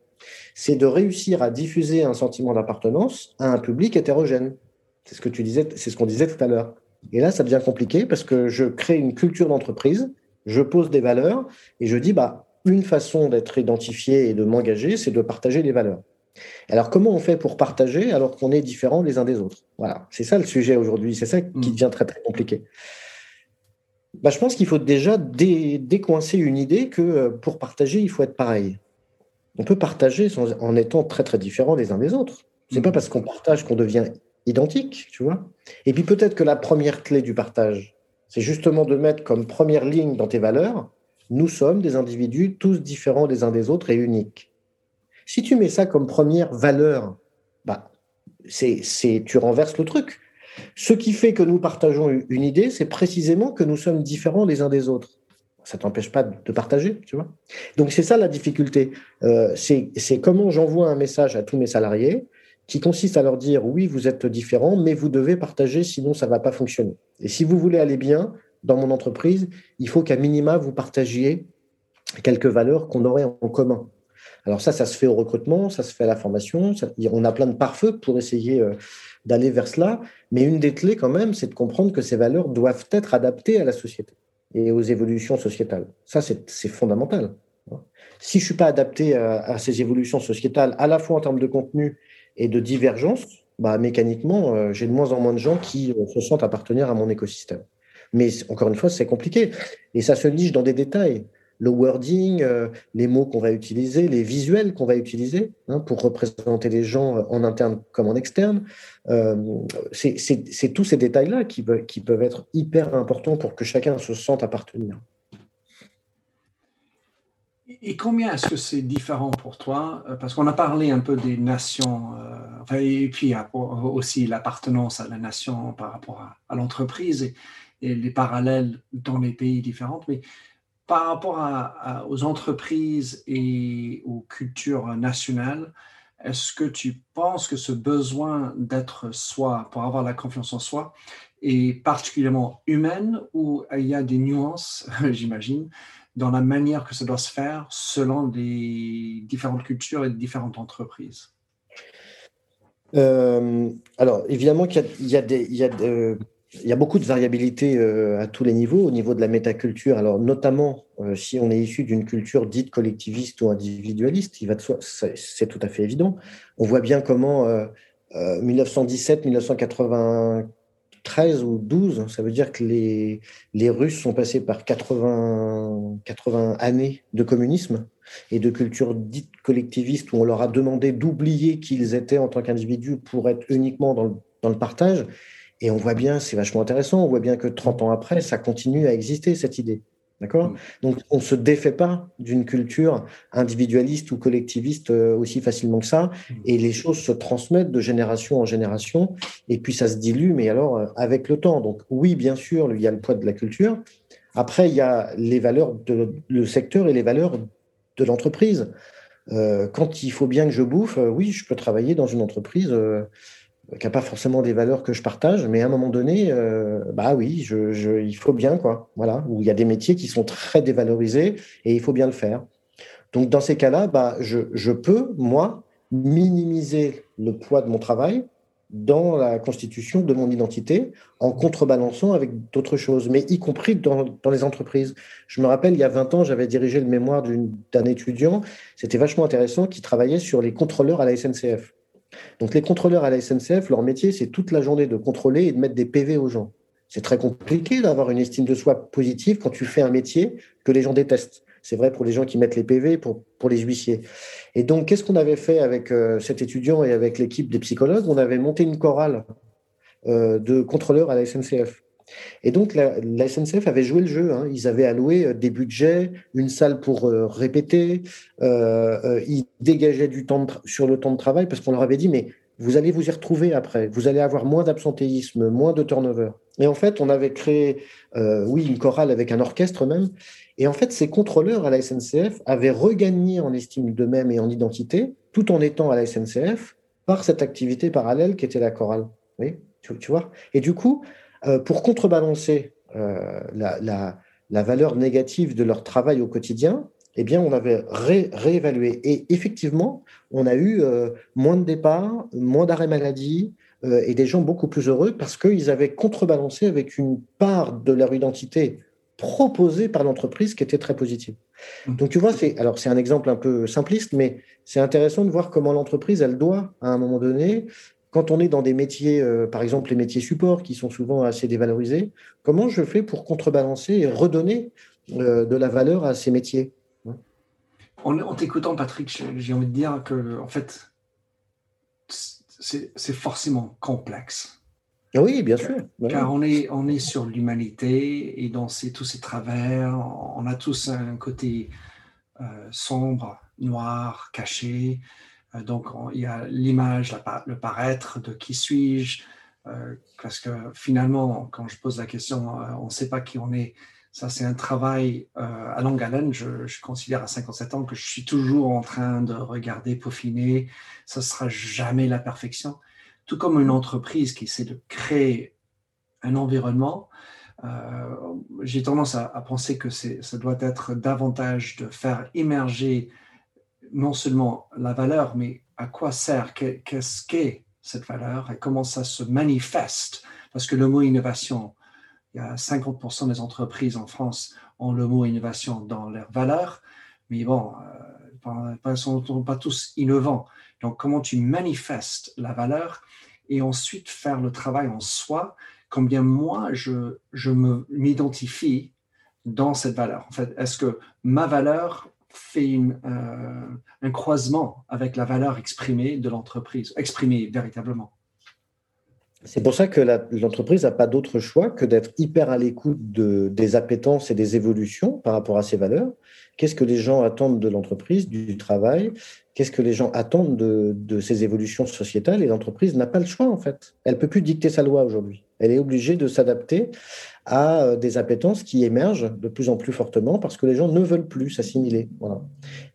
c'est de réussir à diffuser un sentiment d'appartenance à un public hétérogène. C'est ce que tu disais, c'est ce qu'on disait tout à l'heure. Et là, ça devient compliqué parce que je crée une culture d'entreprise, je pose des valeurs et je dis, bah, une façon d'être identifié et de m'engager, c'est de partager les valeurs. Alors, comment on fait pour partager alors qu'on est différents les uns des autres? Voilà, c'est ça le sujet aujourd'hui, c'est ça qui mm. devient très, très compliqué. Bah, je pense qu'il faut déjà décoincer une idée que euh, pour partager, il faut être pareil on peut partager en étant très très différents les uns des autres. C'est pas mm. parce qu'on partage qu'on devient identique, tu vois? Et puis peut-être que la première clé du partage, c'est justement de mettre comme première ligne dans tes valeurs, nous sommes des individus tous différents les uns des autres et uniques. Si tu mets ça comme première valeur, bah, c'est, tu renverses le truc. Ce qui fait que nous partageons une idée, c'est précisément que nous sommes différents les uns des autres ça t'empêche pas de partager, tu vois. Donc c'est ça la difficulté. Euh, c'est comment j'envoie un message à tous mes salariés qui consiste à leur dire oui, vous êtes différents, mais vous devez partager, sinon ça va pas fonctionner. Et si vous voulez aller bien dans mon entreprise, il faut qu'à minima vous partagiez quelques valeurs qu'on aurait en commun. Alors ça, ça se fait au recrutement, ça se fait à la formation. on a plein de pare-feux pour essayer euh, d'aller vers cela. Mais une des clés quand même, c'est de comprendre que ces valeurs doivent être adaptées à la société et aux évolutions sociétales. Ça, c'est fondamental. Si je ne suis pas adapté à, ces évolutions sociétales, à la fois en termes de contenu et de divergence, bah, mécaniquement, euh, j'ai de moins en moins de gens qui euh, se sentent appartenir à mon écosystème. Mais encore une fois, c'est compliqué. Et ça se niche dans des détails. Le wording, euh, les mots qu'on va utiliser, les visuels qu'on va utiliser hein, pour représenter les gens en interne comme en externe. c'est tous ces détails-là qui, peuvent être hyper importants pour que chacun se sente appartenir. Et combien est-ce que c'est différent pour toi? Euh, Parce qu'on a parlé un peu des nations, euh, et puis aussi l'appartenance à la nation par rapport à, l'entreprise et, les parallèles dans les pays différents. Mais par rapport aux entreprises et aux cultures nationales, est-ce que tu penses que ce besoin d'être soi, pour avoir la confiance en soi, est particulièrement humaine ou il y a des nuances, j'imagine, dans la manière que ça doit se faire selon les différentes cultures et différentes entreprises? Euh, Alors, évidemment qu'il y, a, beaucoup de variabilité euh, à tous les niveaux, au niveau de la métaculture. Alors, notamment, euh, si on est issu d'une culture dite collectiviste ou individualiste, c'est tout à fait évident. On voit bien comment 1917, 1980 13 ou 12, ça veut dire que les, Russes sont passés par 80, 80 années de communisme et de culture dite collectiviste où on leur a demandé d'oublier qui ils étaient en tant qu'individus pour être uniquement dans le partage. Et on voit bien, c'est vachement intéressant, on voit bien que 30 ans après, ça continue à exister, cette idée. D'accord? Mm. Donc, on ne se défait pas d'une culture individualiste ou collectiviste euh, aussi facilement que ça. Mm. Et les choses se transmettent de génération en génération. Et puis, ça se dilue, mais alors euh, avec le temps. Donc, oui, bien sûr, il y a le poids de la culture. Après, il y a les valeurs de le secteur et les valeurs de l'entreprise. Euh, quand il faut bien que je bouffe, oui, je peux travailler dans une entreprise qui n'a pas forcément des valeurs que je partage, mais à un moment donné, euh, bah oui, je, il faut bien, quoi. Voilà, où il y a des métiers qui sont très dévalorisés et il faut bien le faire. Donc, dans ces cas-là, bah, je, je, peux, moi, minimiser le poids de mon travail dans la constitution de mon identité en contrebalançant avec d'autres choses, mais y compris dans, dans, les entreprises. Je me rappelle, il y a 20 ans, j'avais dirigé le mémoire d'un étudiant, c'était vachement intéressant, qui travaillait sur les contrôleurs à la SNCF. Donc les contrôleurs à la SNCF, leur métier, c'est toute la journée de contrôler et de mettre des PV aux gens. C'est très compliqué d'avoir une estime de soi positive quand tu fais un métier que les gens détestent. C'est vrai pour les gens qui mettent les PV, pour, pour les huissiers. Et donc, qu'est-ce qu'on avait fait avec euh, cet étudiant et avec l'équipe des psychologues? On avait monté une chorale euh, de contrôleurs à la SNCF. Et donc, la, SNCF avait joué le jeu. Hein. Ils avaient alloué euh, des budgets, une salle pour euh, répéter. Euh, ils dégageaient du temps sur le temps de travail parce qu'on leur avait dit, mais vous allez vous y retrouver après. Vous allez avoir moins d'absentéisme, moins de turnover. Et en fait, on avait créé, oui, une chorale avec un orchestre même. Et en fait, ces contrôleurs à la SNCF avaient regagné en estime d'eux-mêmes et en identité, tout en étant à la SNCF, par cette activité parallèle qui était la chorale. Tu, vois? Et du coup, pour contrebalancer euh, la, valeur négative de leur travail au quotidien, eh bien, on avait réévalué. Et effectivement, on a eu euh, moins de départs, moins d'arrêts maladie et des gens beaucoup plus heureux parce qu'ils avaient contrebalancé avec une part de leur identité proposée par l'entreprise qui était très positive. Mmh. Donc, tu vois, c'est alors c'est un exemple un peu simpliste, mais c'est intéressant de voir comment l'entreprise, elle doit, à un moment donné, quand on est dans des métiers, euh, par exemple les métiers support, qui sont souvent assez dévalorisés, comment je fais pour contrebalancer et redonner euh, de la valeur à ces métiers? En, t'écoutant, Patrick, j'ai envie de dire que, en fait, c'est forcément complexe. Oui, bien sûr. Car on est, on est sur l'humanité et dans tous ces travers, on a tous un côté euh, sombre, noir, caché. Euh, donc, il y a l'image, le paraître de qui suis-je, euh, parce que finalement, quand je pose la question, euh, on ne sait pas qui on est. Ça, c'est un travail à longue haleine. Je, considère à 57 ans que je suis toujours en train de regarder, peaufiner. Ça ne sera jamais la perfection. Tout comme une entreprise qui essaie de créer un environnement, j'ai tendance à, à, penser que ça doit être davantage de faire émerger non seulement la valeur, mais à quoi sert, qu'est-ce qu'est cette valeur et comment ça se manifeste? Parce que le mot innovation, il y a 50% des entreprises en France ont le mot innovation dans leur valeur, mais bon, euh, ils ne sont pas tous innovants. Donc, comment tu manifestes la valeur et ensuite faire le travail en soi, combien moi je, je m'identifie dans cette valeur? En fait, est-ce que ma valeur fait euh, un croisement avec la valeur exprimée de l'entreprise, exprimée véritablement c'est pour ça que l'entreprise n'a pas d'autre choix que d'être hyper à l'écoute de, des appétences et des évolutions par rapport à ses valeurs. Qu'est-ce que les gens attendent de l'entreprise, du travail? Qu'est-ce que les gens attendent de, de ces évolutions sociétales? Et l'entreprise n'a pas le choix, en fait. Elle ne peut plus dicter sa loi aujourd'hui. Elle est obligée de s'adapter à euh, des appétences qui émergent de plus en plus fortement parce que les gens ne veulent plus s'assimiler.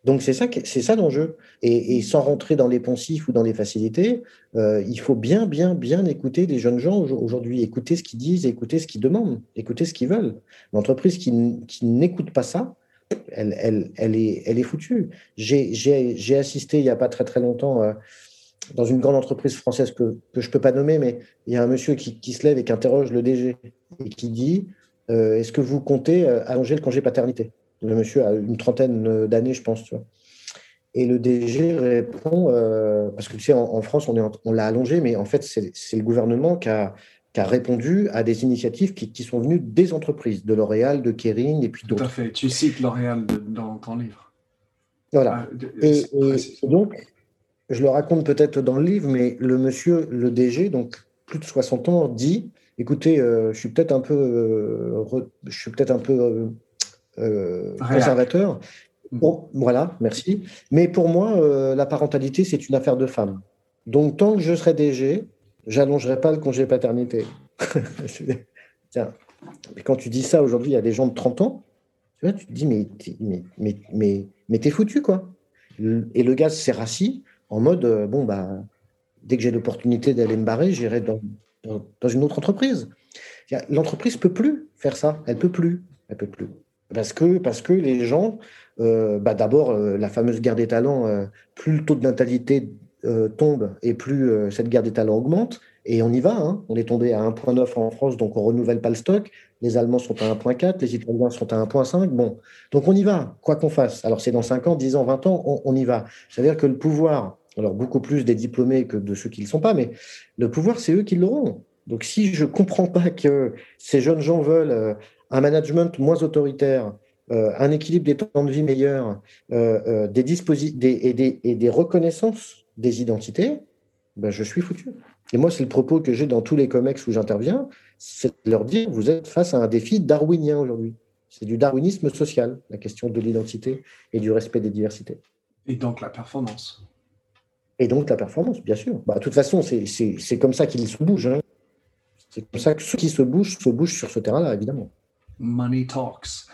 Donc c'est ça, c'est ça l'enjeu. Et, sans rentrer dans les poncifs ou dans les facilités, euh, il faut bien, bien, bien écouter les jeunes gens aujourd'hui, écouter ce qu'ils disent, écouter ce qu'ils demandent, écouter ce qu'ils veulent. L'entreprise qui, n'écoute pas ça, elle, elle, elle, est, elle est foutue. J'ai assisté il n'y a pas très très longtemps. Euh, dans une grande entreprise française que, que je ne peux pas nommer, mais il y a un monsieur qui, qui, se lève et qui interroge le DG et qui dit euh, Est-ce que vous comptez euh, allonger le congé paternité? Le monsieur a une trentaine d'années, je pense. Tu vois. Et le DG répond euh, Parce que tu sais, en, France, on, on l'a allongé, mais en fait, c'est le gouvernement qui a, qui a, répondu à des initiatives qui, qui, sont venues des entreprises, de L'Oréal, de Kering et puis d'autres. Tout à fait. Tu cites L'Oréal dans ton livre. Voilà. Ah, et, et donc, je le raconte peut-être dans le livre, mais le monsieur, le DG, donc plus de 60 ans, dit écoutez, euh, je suis peut-être un peu, euh, je suis peut-être un peu euh, conservateur. Mm. Bon, voilà, merci. Mais pour moi, la parentalité, c'est une affaire de femme. Donc, tant que je serai DG, j'allongerai pas le congé paternité. Tiens, mais quand tu dis ça aujourd'hui, il y a des gens de 30 ans, tu, vois, tu te dis, mais, mais, mais, mais, mais t'es foutu, quoi. Et le gars s'est rassis en mode, euh, bon, bah, dès que j'ai l'opportunité d'aller me barrer, j'irai dans, dans, une autre entreprise. L'entreprise peut plus faire ça. Elle peut plus. Elle peut plus. Parce que, parce que les gens, euh, bah d'abord, euh, la fameuse guerre des talents, plus le taux de natalité tombe et plus cette guerre des talents augmente, et on y va. Hein. On est tombé à 1,9 en France, donc on renouvelle pas le stock. Les Allemands sont à 1,4, les Italiens sont à 1,5. Bon, donc on y va, quoi qu'on fasse. Alors c'est dans 5 ans, 10 ans, 20 ans, on, y va. C'est-à-dire que le pouvoir alors beaucoup plus des diplômés que de ceux qui ne le sont pas, mais le pouvoir, c'est eux qui l'auront. Donc si je ne comprends pas que ces jeunes gens veulent euh, un management moins autoritaire, euh, un équilibre des temps de vie meilleur, euh, des, des, et, des, et des reconnaissances des identités, ben je suis foutu. Et moi, c'est le propos que j'ai dans tous les COMEX où j'interviens, c'est de leur dire, vous êtes face à un défi darwinien aujourd'hui. C'est du darwinisme social, la question de l'identité et du respect des diversités. Et donc la performance. Et donc la performance, bien sûr. Bah, de toute façon, c'est comme ça qu'ils se bougent. Hein. C'est comme ça que ceux qui se bougent se bougent sur ce terrain-là, évidemment. Money talks.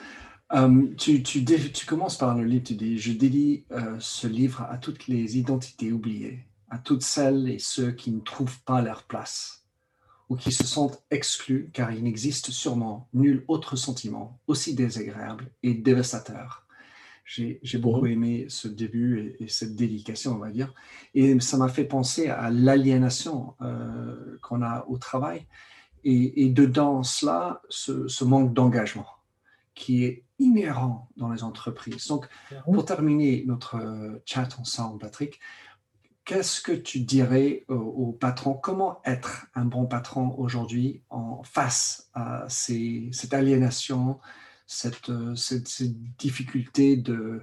Um, tu, tu, tu, commences par le livre, tu dis, je dédie euh, ce livre à toutes les identités oubliées, à toutes celles et ceux qui ne trouvent pas leur place ou qui se sentent exclus car il n'existe sûrement nul autre sentiment aussi désagréable et dévastateur j'ai beaucoup mhm. aimé ce début et, cette dédication, on va dire. Et ça m'a fait penser à l'aliénation euh, qu'on a au travail. Et, dedans cela, ce, manque d'engagement qui est inhérent dans les entreprises. Donc, mhm. pour terminer notre chat ensemble, Patrick, qu'est-ce que tu dirais aux, patrons Comment être un bon patron aujourd'hui en face à cette aliénation, euh, cette, cette, difficulté de,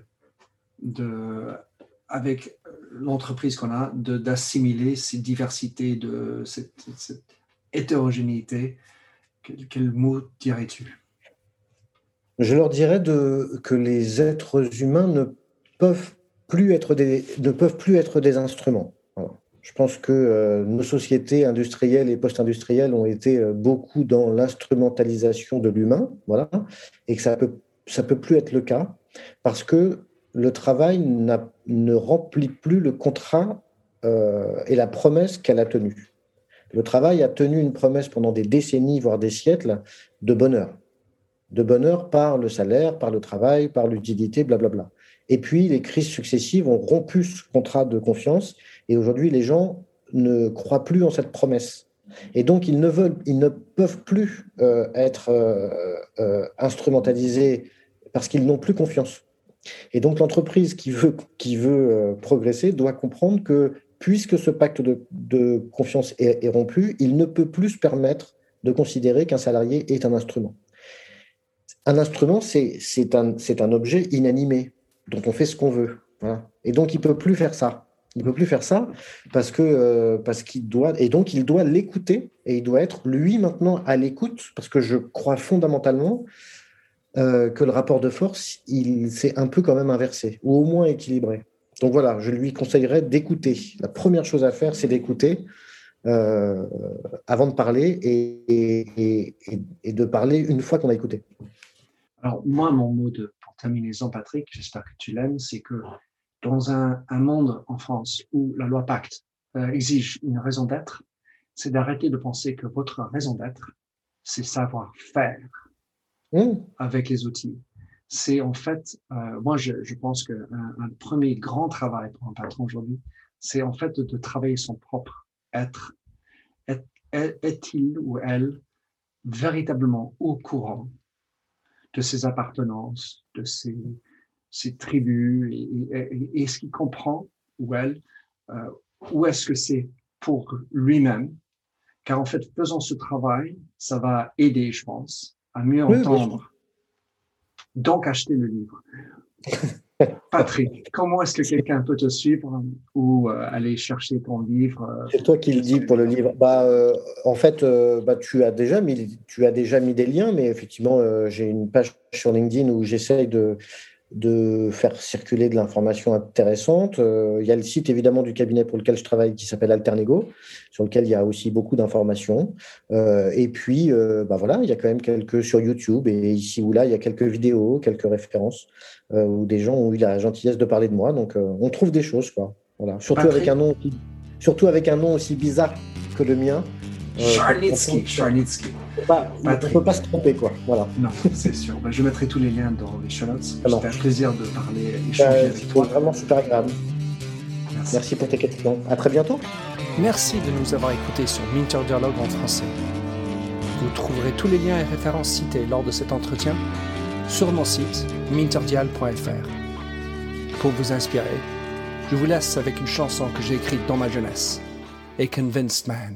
avec l'entreprise qu'on a, d'assimiler ces diversités, de cette, hétérogénéité? Quel, mot dirais-tu? Je leur dirais que les êtres humains ne peuvent plus être des, ne peuvent plus être des instruments. Je pense que euh, nos sociétés industrielles et post-industrielles ont été euh, beaucoup dans l'instrumentalisation de l'humain, voilà, et que ça peut ça peut plus être le cas parce que le travail ne remplit plus le contrat euh, et la promesse qu'elle a tenue. Le travail a tenu une promesse pendant des décennies, voire des siècles, de bonheur. De bonheur par le salaire, par le travail, par l'utilité, blablabla. Et puis, les crises successives ont rompu ce contrat de confiance. Et aujourd'hui, les gens ne croient plus en cette promesse. Et donc, ils ne, veulent, ils ne peuvent plus euh, être euh, euh, instrumentalisés parce qu'ils n'ont plus confiance. Et donc, l'entreprise qui veut, qui veut progresser doit comprendre que puisque ce pacte de, confiance est, rompu, il ne peut plus se permettre de considérer qu'un salarié est un instrument. Un instrument, c'est un, un objet inanimé dont on fait ce qu'on veut. Et donc, il peut plus faire ça. Il peut plus faire ça euh, parce qu'il doit et donc il doit l'écouter et il doit être lui maintenant à l'écoute parce que je crois fondamentalement euh, que le rapport de force il s'est un peu quand même inversé ou au moins équilibré. Donc voilà, je lui conseillerais d'écouter. La première chose à faire, c'est d'écouter euh, avant de parler et, et, de parler une fois qu'on a écouté. Alors moi, mon mot de terminer, Patrick, j'espère que tu l'aimes, c'est que dans un, monde en France où la loi Pacte euh, exige une raison d'être, c'est d'arrêter de penser que votre raison d'être, c'est savoir faire mmh. avec les outils. C'est en fait, euh, moi je, pense que un, premier grand travail pour un patron aujourd'hui, c'est en fait de, travailler son propre être. Est-il ou elle véritablement au courant de ses appartenances, de ses, ses tribus et, est-ce qu'il comprend ou elle euh, ou est-ce que c'est pour lui-même? Car en fait faisant ce travail ça va aider je pense à mieux entendre donc acheter le livre Patrick, comment est-ce que quelqu'un peut te suivre ou euh, aller chercher ton livre euh, C'est toi qui le dis pour le livre. Bah, en fait, bah, tu as déjà mis, tu as déjà mis des liens, mais effectivement, j'ai une page sur LinkedIn où j'essaye de de faire circuler de l'information intéressante. Euh, il y a le site évidemment du cabinet pour lequel je travaille qui s'appelle Alternego, sur lequel il y a aussi beaucoup d'informations. Euh, et puis, euh, bah voilà, il y a quand même quelques sur YouTube et ici ou là, il y a quelques vidéos, quelques références où des gens ont eu la gentillesse de parler de moi. Donc, on trouve des choses, quoi. Voilà. Surtout avec un nom, surtout avec un nom aussi bizarre que le mien. Charnitsky. Charnitsky. Bah, on ne peut pas se tromper, quoi. Voilà. Non, c'est sûr. Bah, je mettrai tous les liens dans les show notes. Ça fait plaisir de parler, échanger avec toi. vraiment super agréable. Merci. Merci pour tes questions. À très bientôt. Merci de nous avoir écoutés sur Minter Dialogue en français. Vous trouverez tous les liens et références cités lors de cet entretien sur mon site minterdial.fr. Pour vous inspirer, je vous laisse avec une chanson que j'ai écrite dans ma jeunesse, A Convinced Man.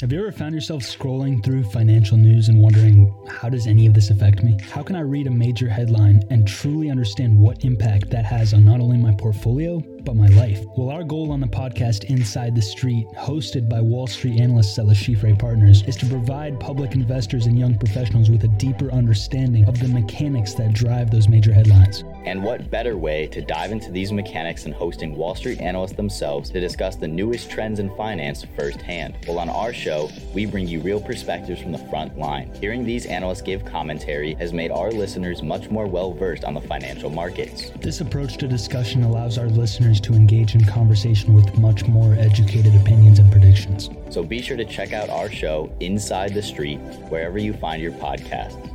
Have you ever found yourself scrolling through financial news and wondering, how does any of this affect me? How can I read a major headline and truly understand what impact that has on not only my portfolio, but my life? Well, our goal on the podcast Inside the Street, hosted by Wall Street analysts at Le Chiffre Partners, is to provide public investors and young professionals with a deeper understanding of the mechanics that drive those major headlines. And what better way to dive into these mechanics than hosting Wall Street analysts themselves to discuss the newest trends in finance firsthand? Well, on our show, we bring you real perspectives from the front line. Hearing these analysts give commentary has made our listeners much more well versed on the financial markets. This approach to discussion allows our listeners to engage in conversation with much more educated opinions and predictions. So be sure to check out our show, Inside the Street, wherever you find your podcast.